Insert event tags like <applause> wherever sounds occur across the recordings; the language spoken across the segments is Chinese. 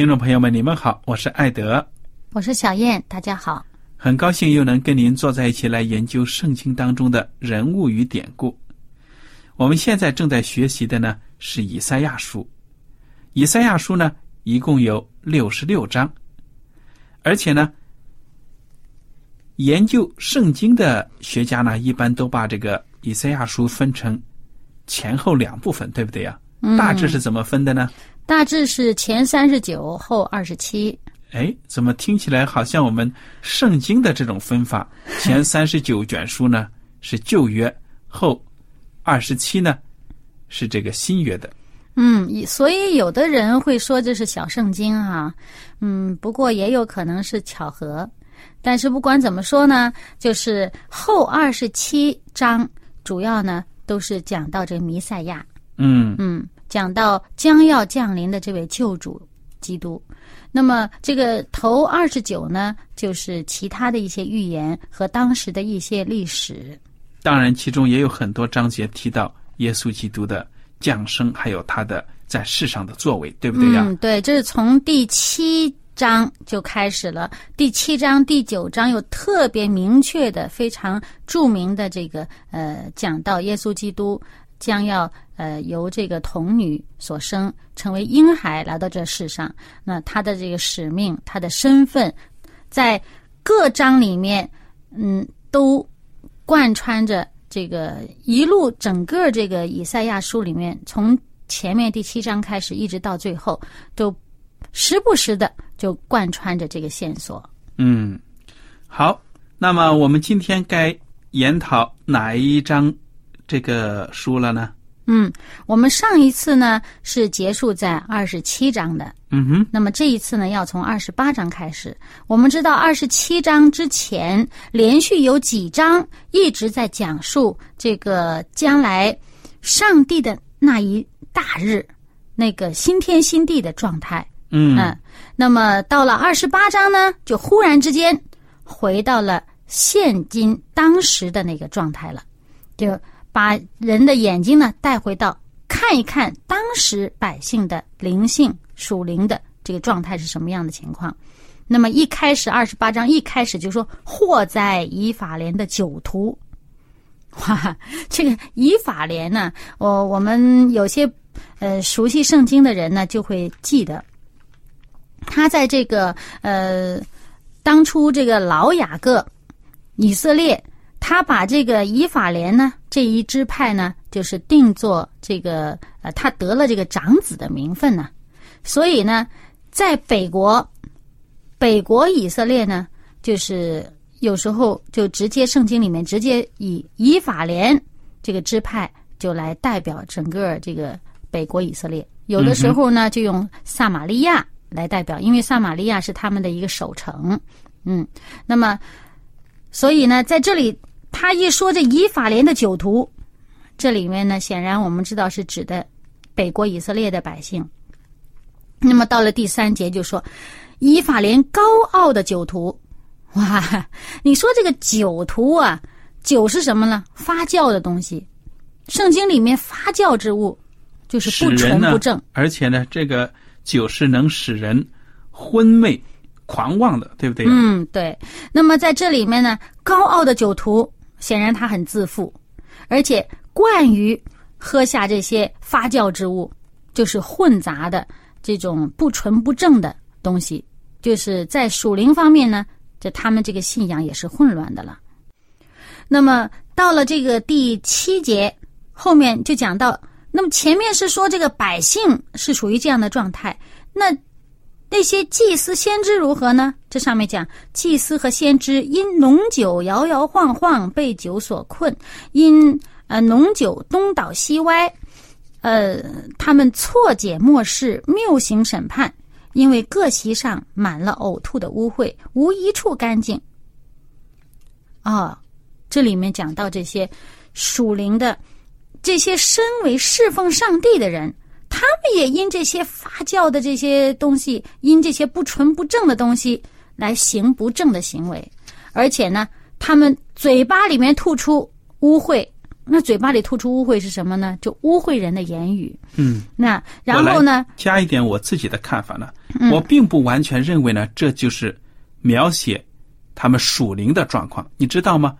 听众朋友们，你们好，我是艾德，我是小燕，大家好。很高兴又能跟您坐在一起来研究圣经当中的人物与典故。我们现在正在学习的呢是以赛亚书，以赛亚书呢一共有六十六章，而且呢，研究圣经的学家呢一般都把这个以赛亚书分成前后两部分，对不对呀？大致是怎么分的呢？大致是前三十九，后二十七。哎，怎么听起来好像我们圣经的这种分法？<laughs> 前三十九卷书呢是旧约，后二十七呢是这个新约的。嗯，所以有的人会说这是小圣经啊。嗯，不过也有可能是巧合。但是不管怎么说呢，就是后二十七章主要呢都是讲到这个弥赛亚。嗯嗯，讲到将要降临的这位救主基督。那么这个头二十九呢，就是其他的一些预言和当时的一些历史。当然，其中也有很多章节提到耶稣基督的降生，还有他的在世上的作为，对不对呀？嗯，对，这是从第七章就开始了。第七章、第九章有特别明确的、非常著名的这个呃，讲到耶稣基督将要。呃，由这个童女所生，成为婴孩来到这世上，那他的这个使命，他的身份，在各章里面，嗯，都贯穿着这个一路整个这个以赛亚书里面，从前面第七章开始，一直到最后，都时不时的就贯穿着这个线索。嗯，好，那么我们今天该研讨哪一章这个书了呢？嗯，我们上一次呢是结束在二十七章的，嗯哼。那么这一次呢要从二十八章开始。我们知道二十七章之前连续有几章一直在讲述这个将来上帝的那一大日，那个新天新地的状态。嗯嗯。那么到了二十八章呢，就忽然之间回到了现今当时的那个状态了，就。把人的眼睛呢带回到看一看当时百姓的灵性属灵的这个状态是什么样的情况。那么一开始二十八章一开始就说祸在以法莲的酒徒。哇，这个以法莲呢，我我们有些呃熟悉圣经的人呢就会记得，他在这个呃当初这个老雅各以色列。他把这个以法莲呢这一支派呢，就是定做这个呃，他得了这个长子的名分呢，所以呢，在北国，北国以色列呢，就是有时候就直接圣经里面直接以以法莲这个支派就来代表整个这个北国以色列，有的时候呢就用撒玛利亚来代表，因为撒玛利亚是他们的一个首城，嗯，那么。所以呢，在这里他一说这以法莲的酒徒，这里面呢，显然我们知道是指的北国以色列的百姓。那么到了第三节就说，以法莲高傲的酒徒，哇，你说这个酒徒啊，酒是什么呢？发酵的东西，圣经里面发酵之物就是不纯不正。，而且呢，这个酒是能使人昏昧、狂妄的，对不对？嗯，对。那么在这里面呢，高傲的酒徒显然他很自负，而且惯于喝下这些发酵之物，就是混杂的这种不纯不正的东西，就是在属灵方面呢，这他们这个信仰也是混乱的了。那么到了这个第七节后面就讲到，那么前面是说这个百姓是属于这样的状态，那那些祭司、先知如何呢？这上面讲，祭司和先知因浓酒摇摇晃晃，被酒所困；因呃浓酒东倒西歪，呃，他们错解末世，谬行审判，因为各席上满了呕吐的污秽，无一处干净。啊、这里面讲到这些属灵的，这些身为侍奉上帝的人，他们也因这些发酵的这些东西，因这些不纯不正的东西来行不正的行为，而且呢，他们嘴巴里面吐出污秽。那嘴巴里吐出污秽是什么呢？就污秽人的言语。嗯，那然后呢？加一点我自己的看法呢，嗯我并不完全认为呢，这就是描写他们属灵的状况，你知道吗？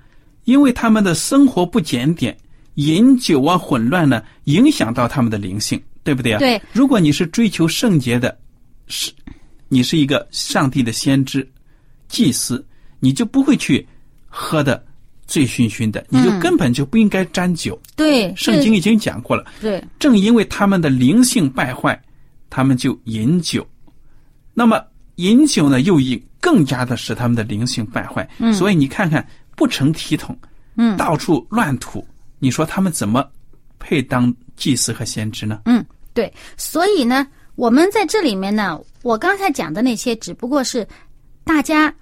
因为他们的生活不检点，饮酒啊混乱呢，影响到他们的灵性，对不对啊？对。如果你是追求圣洁的，是，你是一个上帝的先知、祭司，你就不会去喝的醉醺醺的，你就根本就不应该沾酒。对，圣经已经讲过了。对正因为他们的灵性败坏，他们就饮酒。那么饮酒呢，又引更加的使他们的灵性败坏。嗯，所以你看看不成体统，嗯到处乱吐，你说他们怎么配当祭司和先知呢？嗯，对，所以呢，我们在这里面呢，我刚才讲的那些只不过是大家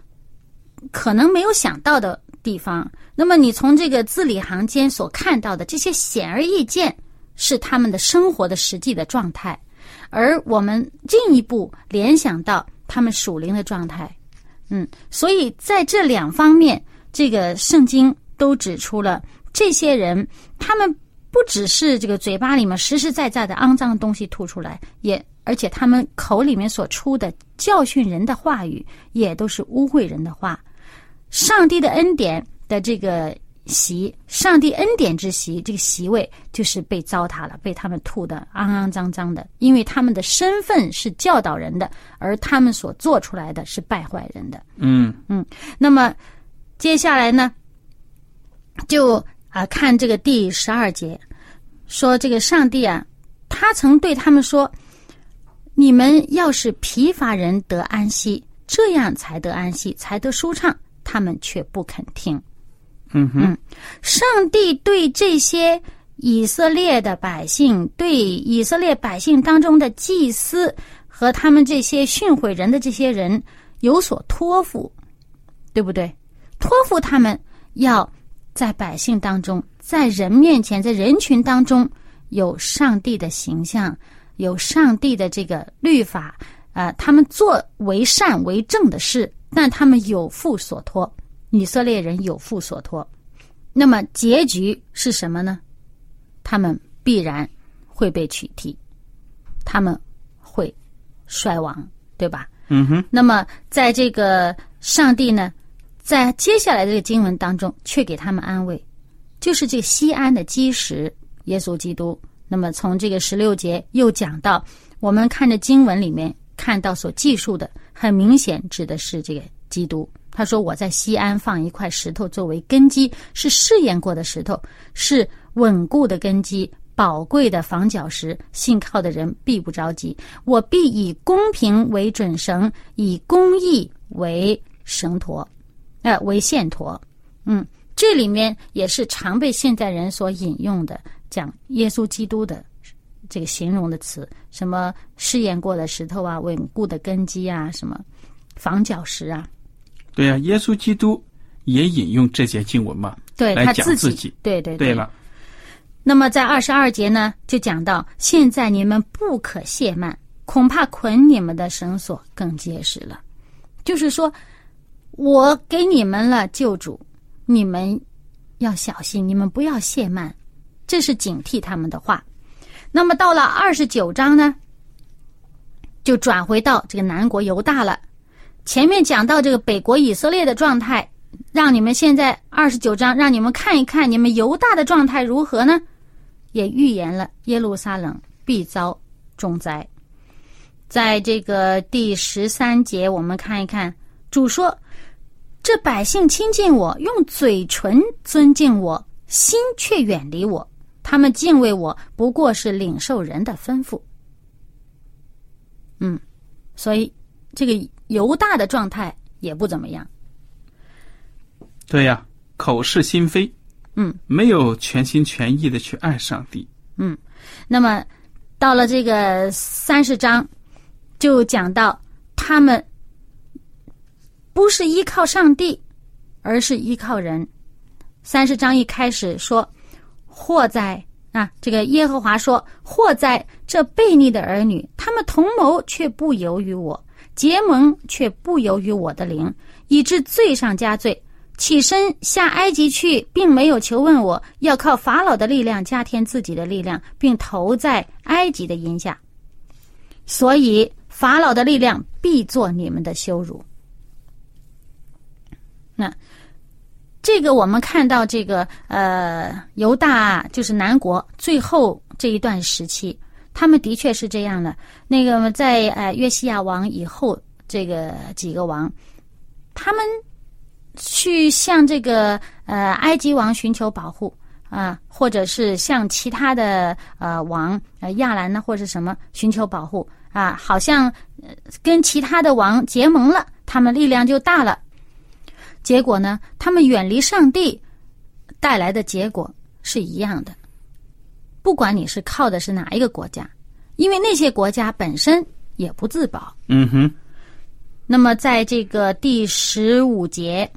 可能没有想到的地方。那么你从这个字里行间所看到的这些显而易见，是他们的生活的实际的状态，而我们进一步联想到他们属灵的状态。嗯，所以在这两方面，这个圣经都指出了这些人，他们不只是这个嘴巴里面实实在在的肮脏的东西吐出来，也而且他们口里面所出的教训人的话语，也都是污秽人的话。上帝的恩典的这个席，上帝恩典之席，这个席位就是被糟蹋了，被他们吐的肮肮脏脏的，因为他们的身份是教导人的，而他们所做出来的是败坏人的。嗯嗯那么接下来呢，就啊看这个第十二节，说这个上帝啊，他曾对他们说：“你们要是疲乏人得安息，这样才得安息，才得舒畅。”他们却不肯听。嗯哼，上帝对这些以色列的百姓，对以色列百姓当中的祭司和他们这些训诲人的这些人有所托付，对不对？托付他们要在百姓当中，在人面前，在人群当中有上帝的形象，有上帝的这个律法，啊、他们做为善为正的事，但他们有负所托。以色列人有负所托，那么结局是什么呢？他们必然会被取缔，他们会衰亡，对吧？嗯哼，那么在这个上帝呢，在接下来这个经文当中，却给他们安慰，就是这个西安的基石，耶稣基督。那么从这个十六节又讲到，我们看着经文里面看到所记述的，很明显指的是这个基督。他说：“我在西安放一块石头作为根基，是试验过的石头，是稳固的根基，宝贵的房角石，信靠的人必不着急。我必以公平为准绳，以公义为绳砣，呃，为线砣。嗯，这里面也是常被现代人所引用的，讲耶稣基督的这个形容的词，什么试验过的石头啊，稳固的根基啊，什么房角石啊。”对呀、耶稣基督也引用这些经文嘛，对来他自己，讲自己。对对对了，那么在二十二节呢，就讲到现在你们不可懈慢，恐怕捆你们的绳索更结实了。就是说，我给你们了救主，你们要小心，你们不要懈慢，这是警惕他们的话。那么到了二十九章呢，就转回到这个南国犹大了。前面讲到这个北国以色列的状态，让你们现在二十九章让你们看一看你们犹大的状态如何呢？也预言了耶路撒冷必遭重灾。在这个第十三节，我们看一看，主说：“这百姓亲近我，用嘴唇尊敬我，心却远离我。他们敬畏我，不过是领受人的吩咐。”嗯，所以这个犹大的状态也不怎么样。对呀，口是心非，嗯，没有全心全意的去爱上帝。嗯那么到了这个三十章，就讲到他们不是依靠上帝，而是依靠人。三十章一开始说：“祸在啊，这个耶和华说，祸在这悖逆的儿女，他们同谋却不由于我，结盟却不由于我的灵，以致罪上加罪。”起身下埃及去，并没有求问我，要靠法老的力量加添自己的力量，并投在埃及的荫下。所以法老的力量必做你们的羞辱。那这个我们看到这个呃犹大就是南国最后这一段时期，他们的确是这样的。那个在呃约西亚王以后，这个几个王，他们。去向这个呃埃及王寻求保护啊，或者是向其他的呃王呃亚兰呢，或者什么寻求保护啊，好像呃跟其他的王结盟了，他们力量就大了。结果呢，他们远离上帝带来的结果是一样的。不管你是靠的是哪一个国家，因为那些国家本身也不自保。嗯哼，那么在这个第十五节。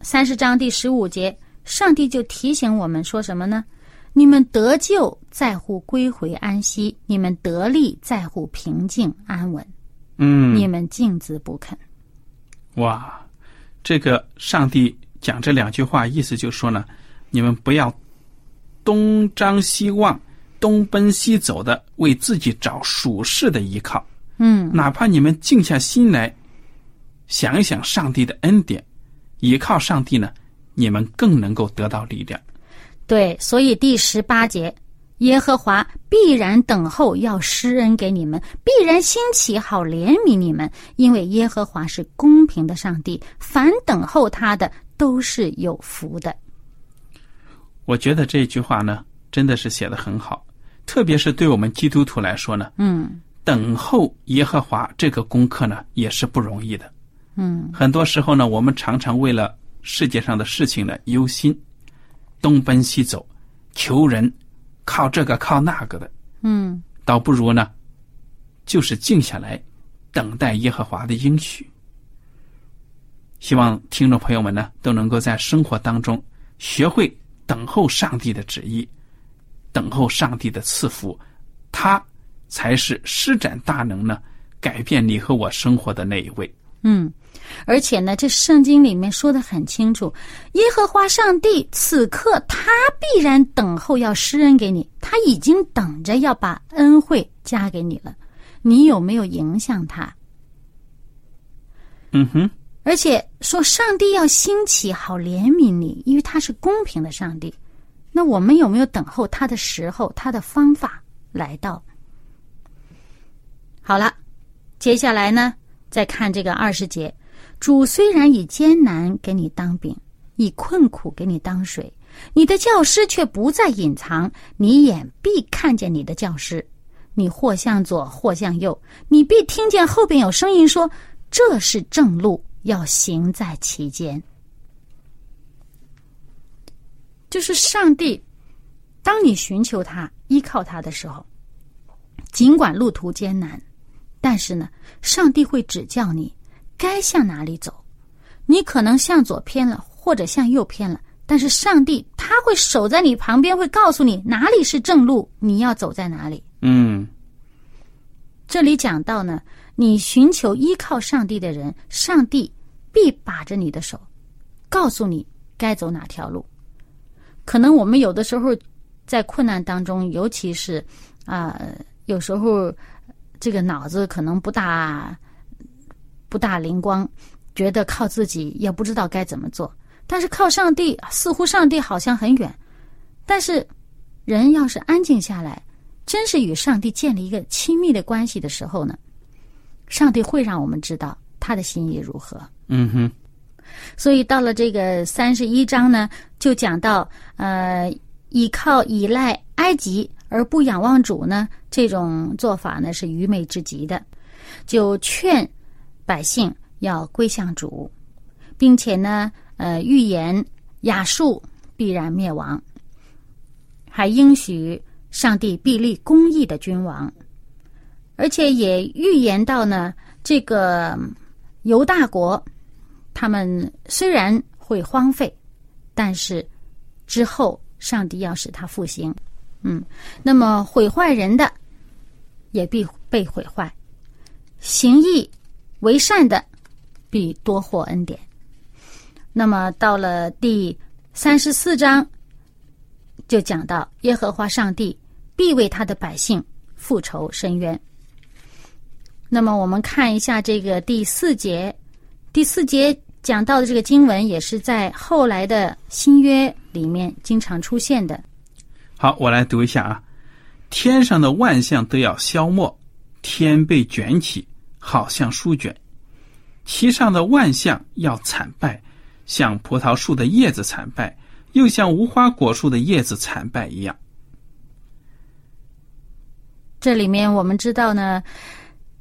三十章第十五节，上帝就提醒我们说什么呢？你们得救在乎归回安息，你们得力在乎平静安稳。嗯，你们静止不肯。哇，这个上帝讲这两句话，意思就是说呢，你们不要东张西望、东奔西走的为自己找属世的依靠。嗯，哪怕你们静下心来想一想上帝的恩典。依靠上帝呢，你们更能够得到力量。对，所以第十八节，耶和华必然等候要施恩给你们，必然兴起好怜悯你们，因为耶和华是公平的上帝，凡等候他的都是有福的。我觉得这句话呢，真的是写的很好，特别是对我们基督徒来说呢，嗯，等候耶和华这个功课呢，也是不容易的。嗯，很多时候呢，我们常常为了世界上的事情呢忧心，东奔西走，求人，靠这个靠那个的，嗯，倒不如呢，就是静下来，等待耶和华的应许。希望听众朋友们呢都能够在生活当中学会等候上帝的旨意，等候上帝的赐福，他才是施展大能呢，改变你和我生活的那一位。嗯。而且呢，这圣经里面说的很清楚，耶和华上帝此刻他必然等候要施恩给你，他已经等着要把恩惠加给你了。你有没有影响他？嗯哼。而且说上帝要兴起好怜悯你，因为他是公平的上帝。那我们有没有等候他的时候，他的方法来到？好了，接下来呢，再看这个二十节。主虽然以艰难给你当饼，以困苦给你当水，你的教师却不再隐藏，你眼必看见你的教师。你或向左，或向右，你必听见后边有声音说：“这是正路，要行在其间。”就是上帝，当你寻求他、依靠他的时候，尽管路途艰难，但是呢，上帝会指教你。该向哪里走？你可能向左偏了，或者向右偏了。但是上帝他会守在你旁边，会告诉你哪里是正路，你要走在哪里。嗯这里讲到呢，你寻求依靠上帝的人，上帝必把着你的手，告诉你该走哪条路。可能我们有的时候在困难当中，尤其是啊、有时候这个脑子可能不大不大灵光，觉得靠自己也不知道该怎么做。但是靠上帝，似乎上帝好像很远。但是人要是安静下来，真是与上帝建立一个亲密的关系的时候呢，上帝会让我们知道他的心意如何。嗯哼，所以到了这个三十一章呢，就讲到呃，依靠依赖埃及而不仰望主呢，这种做法呢是愚昧之极的，就劝百姓要归向主，并且呢，呃，预言亚述必然灭亡，还应许上帝必立公义的君王，而且也预言到呢，这个犹大国。他们虽然会荒废，但是之后上帝要使他复兴。嗯，那么毁坏人的也必被毁坏，行义为善的必多获恩典。那么到了第三十四章，就讲到耶和华上帝必为他的百姓复仇伸冤。那么我们看一下这个第四节，第四节讲到的这个经文也是在后来的新约里面经常出现的。好，我来读一下啊。天上的万象都要消没，天被卷起，好像书卷；其上的万象要惨败，像葡萄树的叶子惨败，又像无花果树的叶子惨败一样。这里面我们知道呢，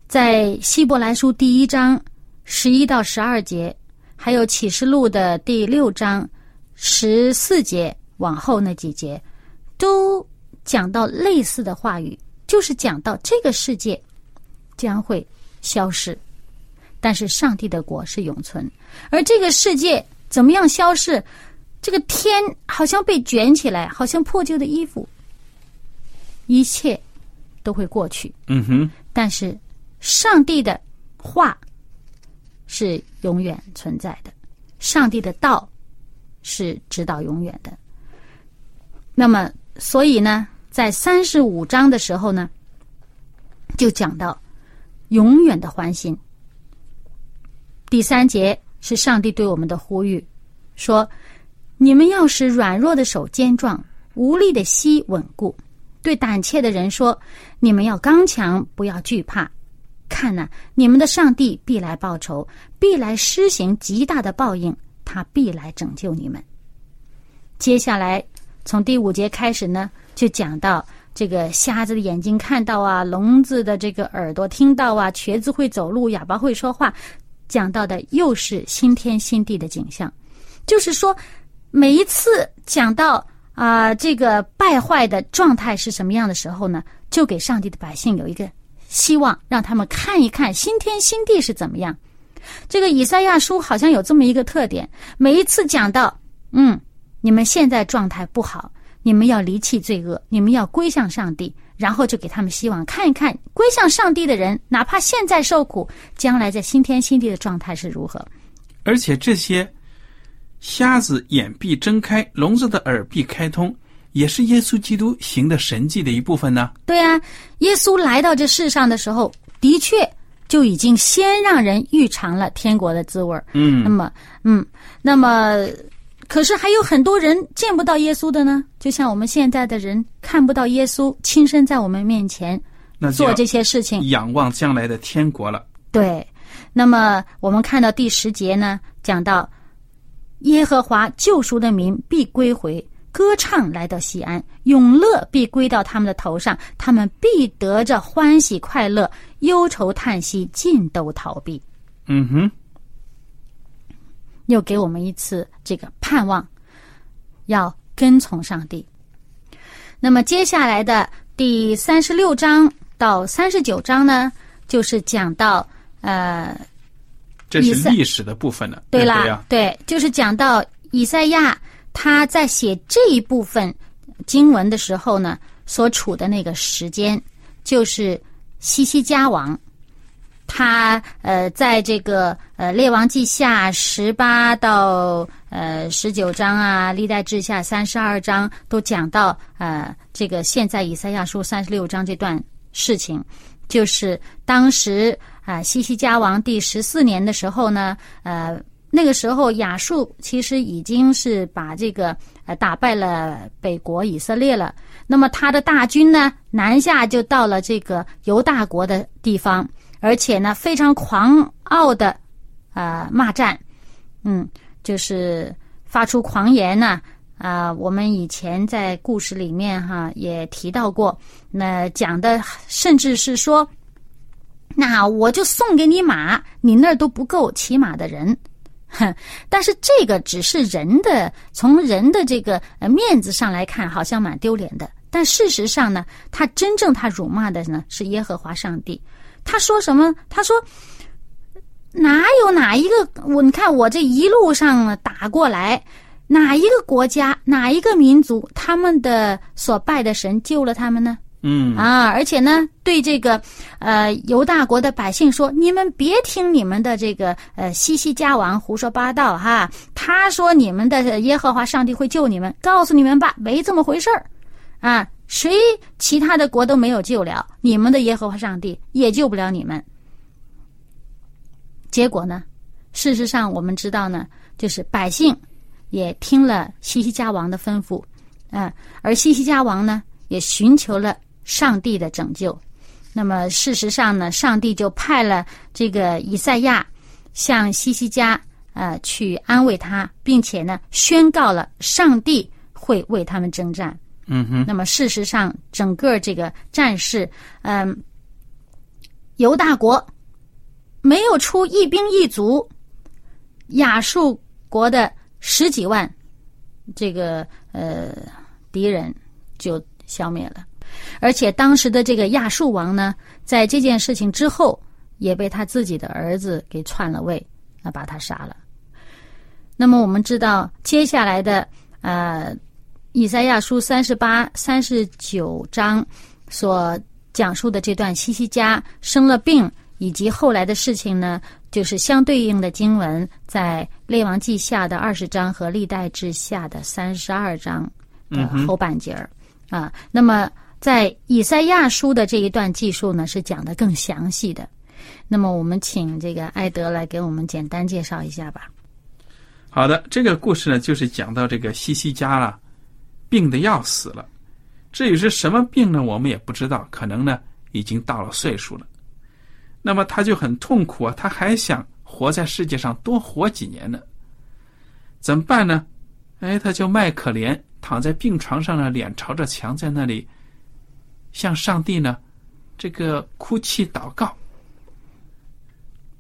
在希伯来书第一章十一到十二节，还有启示录的第六章十四节往后那几节，都讲到类似的话语，就是讲到这个世界将会消失，但是上帝的国是永存。而这个世界怎么样消逝？这个天好像被卷起来，好像破旧的衣服，一切都会过去。嗯哼，但是上帝的话是永远存在的，上帝的道是直到永远的。那么，所以呢，在三十五章的时候呢，就讲到永远的欢心。第三节是上帝对我们的呼吁，说：“你们要使软弱的手坚壮，无力的膝稳固。”对胆怯的人说：“你们要刚强，不要惧怕。看呐、你们的上帝必来报仇，必来施行极大的报应，他必来拯救你们。”接下来从第五节开始呢，就讲到这个瞎子的眼睛看到啊，聋子的这个耳朵听到啊，瘸子会走路，哑巴会说话，讲到的又是新天新地的景象。就是说，每一次讲到啊、这个败坏的状态是什么样的时候呢，就给上帝的百姓有一个希望，让他们看一看新天新地是怎么样。这个以赛亚书好像有这么一个特点，每一次讲到，嗯，你们现在状态不好，你们要离弃罪恶，你们要归向上帝，然后就给他们希望，看一看归向上帝的人，哪怕现在受苦，将来在新天新地的状态是如何。而且这些瞎子眼必睁开，聋子的耳必开通，也是耶稣基督行的神迹的一部分呢。对啊，耶稣来到这世上的时候，的确就已经先让人预尝了天国的滋味儿。那嗯，么，嗯，那么，可是还有很多人见不到耶稣的呢。就像我们现在的人看不到耶稣亲身在我们面前做这些事情。仰望将来的天国了。对，那么我们看到第十节呢，讲到耶和华救赎的民必归回，歌唱来到西安，永乐必归到他们的头上，他们必得着欢喜快乐，忧愁叹息尽都逃避。嗯哼，又给我们一次这个盼望，要跟从上帝。那么接下来的第三十六章到三十九章呢，就是讲到呃，这是历史的部分了。对啦，对就是讲到以赛亚他在写这一部分经文的时候呢，所处的那个时间就是西西家王。他呃，在这个呃《列王记下》十八到呃十九章啊，《历代志下》三十二章都讲到呃这个现在以赛亚书三十六章这段事情，就是当时啊西西家王第十四年的时候呢，呃那个时候亚述其实已经是把这个呃打败了北国以色列了，那么他的大军呢南下就到了这个犹大国的地方。而且呢，非常狂傲的，啊骂战，嗯，就是发出狂言呢，啊，我们以前在故事里面哈也提到过，那讲的甚至是说，那我就送给你马，你那儿都不够骑马的人，哼，<laughs> 但是这个只是人的，从人的这个面子上来看，好像蛮丢脸的，但事实上呢，他真正他辱骂的呢是耶和华上帝。他说什么？他说：“哪有哪一个我？你看我这一路上打过来，哪一个国家、哪一个民族，他们的所拜的神救了他们呢？嗯啊，而且呢，对这个呃犹大国的百姓说：你们别听你们的这个呃西西家王胡说八道哈！他说你们的耶和华上帝会救你们，告诉你们吧，没这么回事儿啊。”谁其他的国都没有救了，你们的耶和华上帝也救不了你们。结果呢？事实上，我们知道呢，就是百姓也听了西西家王的吩咐，啊，而西西家王呢，也寻求了上帝的拯救。那么，事实上呢，上帝就派了这个以赛亚向西西家呃去安慰他，并且呢，宣告了上帝会为他们征战。嗯哼，那么事实上，整个这个战事，嗯，犹大国没有出一兵一卒，亚述国的十几万这个呃敌人就消灭了，而且当时的这个亚述王呢，在这件事情之后，也被他自己的儿子给篡了位，啊，把他杀了。那么我们知道，接下来的呃。以赛亚书三十八、三十九章所讲述的这段西西家生了病，以及后来的事情呢，就是相对应的经文，在列王记下的二十章和历代志下的三十二章的后半截儿啊。那么，在以赛亚书的这一段记述呢，是讲的更详细的。那么，我们请这个艾德来给我们简单介绍一下吧。好的，这个故事呢，就是讲到这个西西家了。病的要死了，至于是什么病呢？我们也不知道，可能呢已经到了岁数了。那么他就很痛苦啊，他还想活在世界上多活几年呢？怎么办呢？哎，他就卖可怜，躺在病床上呢，脸朝着墙，在那里向上帝呢这个哭泣祷告。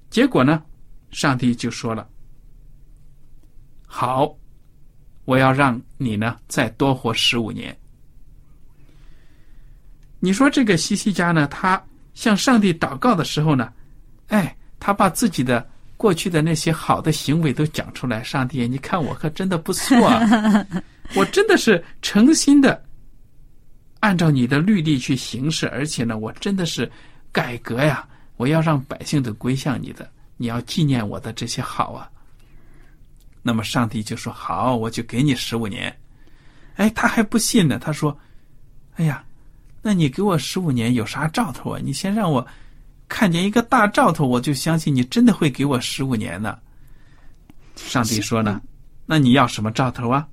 结果呢，上帝就说了：“好。”我要让你呢再多活十五年。你说这个西西家呢，他向上帝祷告的时候呢，哎，他把自己的过去的那些好的行为都讲出来。上帝，你看我可真的不错，啊，<laughs> 我真的是诚心的按照你的律例去行事，而且呢，我真的是改革呀，我要让百姓都归向你的，你要纪念我的这些好啊。那么上帝就说：“好，我就给你十五年。”哎，他还不信呢。他说：“哎呀，那你给我十五年有啥兆头啊？你先让我看见一个大兆头，我就相信你真的会给我十五年呢。”上帝说呢：“那你要什么兆头啊？”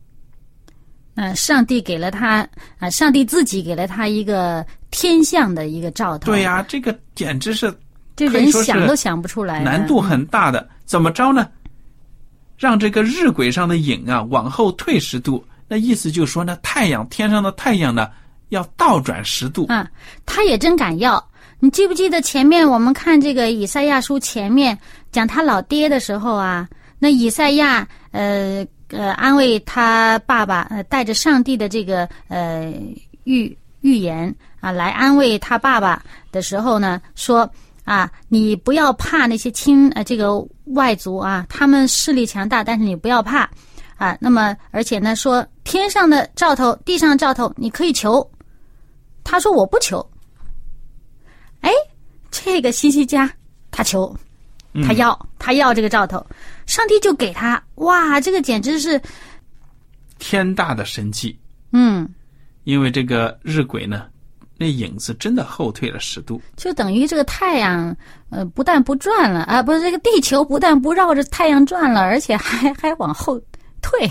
嗯，上帝给了他啊，上帝自己给了他一个天象的一个兆头。对呀，这个简直是这人想都想不出来，难度很大的。怎么着呢？让这个日晷上的影啊往后退十度，那意思就是说呢，太阳天上的太阳呢要倒转十度啊。他也真敢要！你记不记得前面我们看这个以赛亚书前面讲他老爹的时候啊？那以赛亚呃呃安慰他爸爸，呃带着上帝的这个呃预预言啊来安慰他爸爸的时候呢，说。啊，你不要怕那些亲呃这个外族啊，他们势力强大，但是你不要怕，啊。那么而且呢，说天上的兆头，地上的兆头，你可以求。他说我不求。哎，这个西西家他求，他要，他要这个兆头，上帝就给他。哇，这个简直是天大的神迹。嗯，因为这个日晷呢，那影子真的后退了十度，就等于这个太阳，呃，不但不转了啊，不是这个地球不但不绕着太阳转了，而且还 <laughs> 还往后退。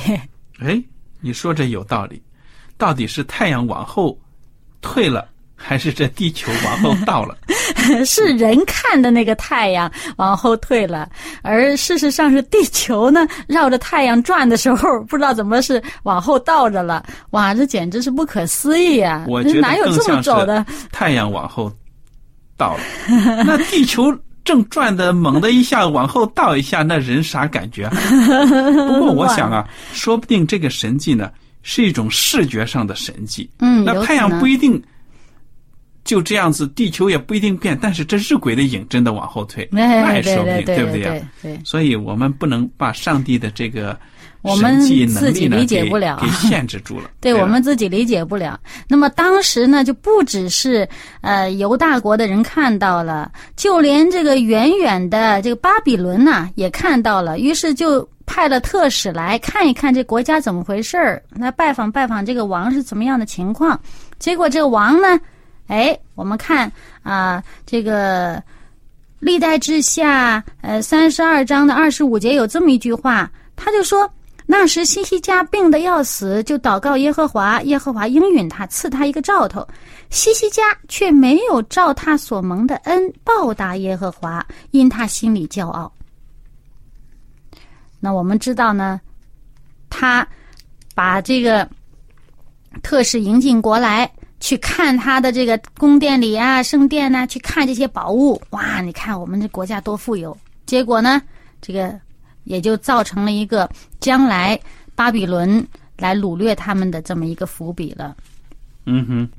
哎，你说这有道理，到底是太阳往后退了？还是这地球往后倒了？<laughs> 是人看的那个太阳往后退了，而事实上是地球呢绕着太阳转的时候，不知道怎么是往后倒着了。哇，这简直是不可思议啊！我觉得哪有这么走的？太阳往后倒了，<laughs> 那地球正转的猛的一下往后倒一下，那人啥感觉？<laughs> 不过我想啊，说不定这个神迹呢是一种视觉上的神迹。嗯，那太阳不一定。就这样子，地球也不一定变，但是这日晷的影真的往后退，那也说不定，对不对呀？对，所以我们不能把上帝的这个我们自己理解不了，给限制住了。<laughs> 对我们自己理解不了。那么当时呢，就不只是呃犹大国的人看到了，就连这个远远的这个巴比伦呐也看到了，于是就派了特使来看一看这国家怎么回事儿，来拜访拜访这个王是怎么样的情况。结果这个王呢？哎，我们看啊，这个历代志下，呃，三十二章的二十五节有这么一句话，他就说：那时西西家病得要死，就祷告耶和华，耶和华应允他，赐他一个兆头。西西家却没有照他所蒙的恩报答耶和华，因他心里骄傲。那我们知道呢，他把这个特使迎进国来。去看他的这个宫殿里啊，圣殿呐，去看这些宝物。哇，你看我们这国家多富有。结果呢，这个也就造成了一个将来巴比伦来掳掠他们的这么一个伏笔了。嗯哼。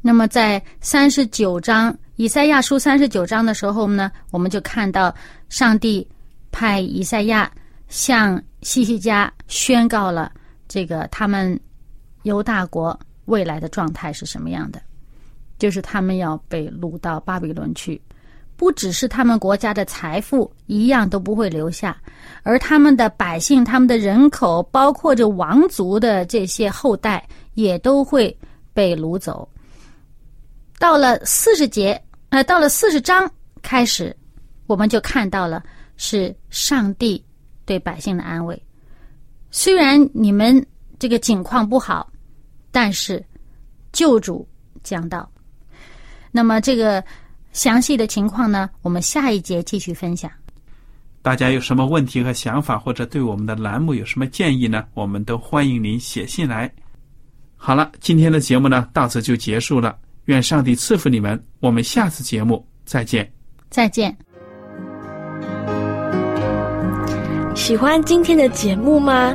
那么在三十九章以赛亚书三十九章的时候呢，我们就看到上帝派以赛亚向西西家宣告了这个他们犹大国。未来的状态是什么样的？就是他们要被掳到巴比伦去，不只是他们国家的财富一样都不会留下，而他们的百姓、他们的人口，包括这王族的这些后代，也都会被掳走。到了四十节，呃，到了四十章开始，我们就看到了是上帝对百姓的安慰。虽然你们这个境况不好。但是，救主讲到，那么这个详细的情况呢？我们下一节继续分享。大家有什么问题和想法，或者对我们的栏目有什么建议呢？我们都欢迎您写信来。好了，今天的节目呢，到此就结束了。愿上帝赐福你们，我们下次节目再见。再见。喜欢今天的节目吗？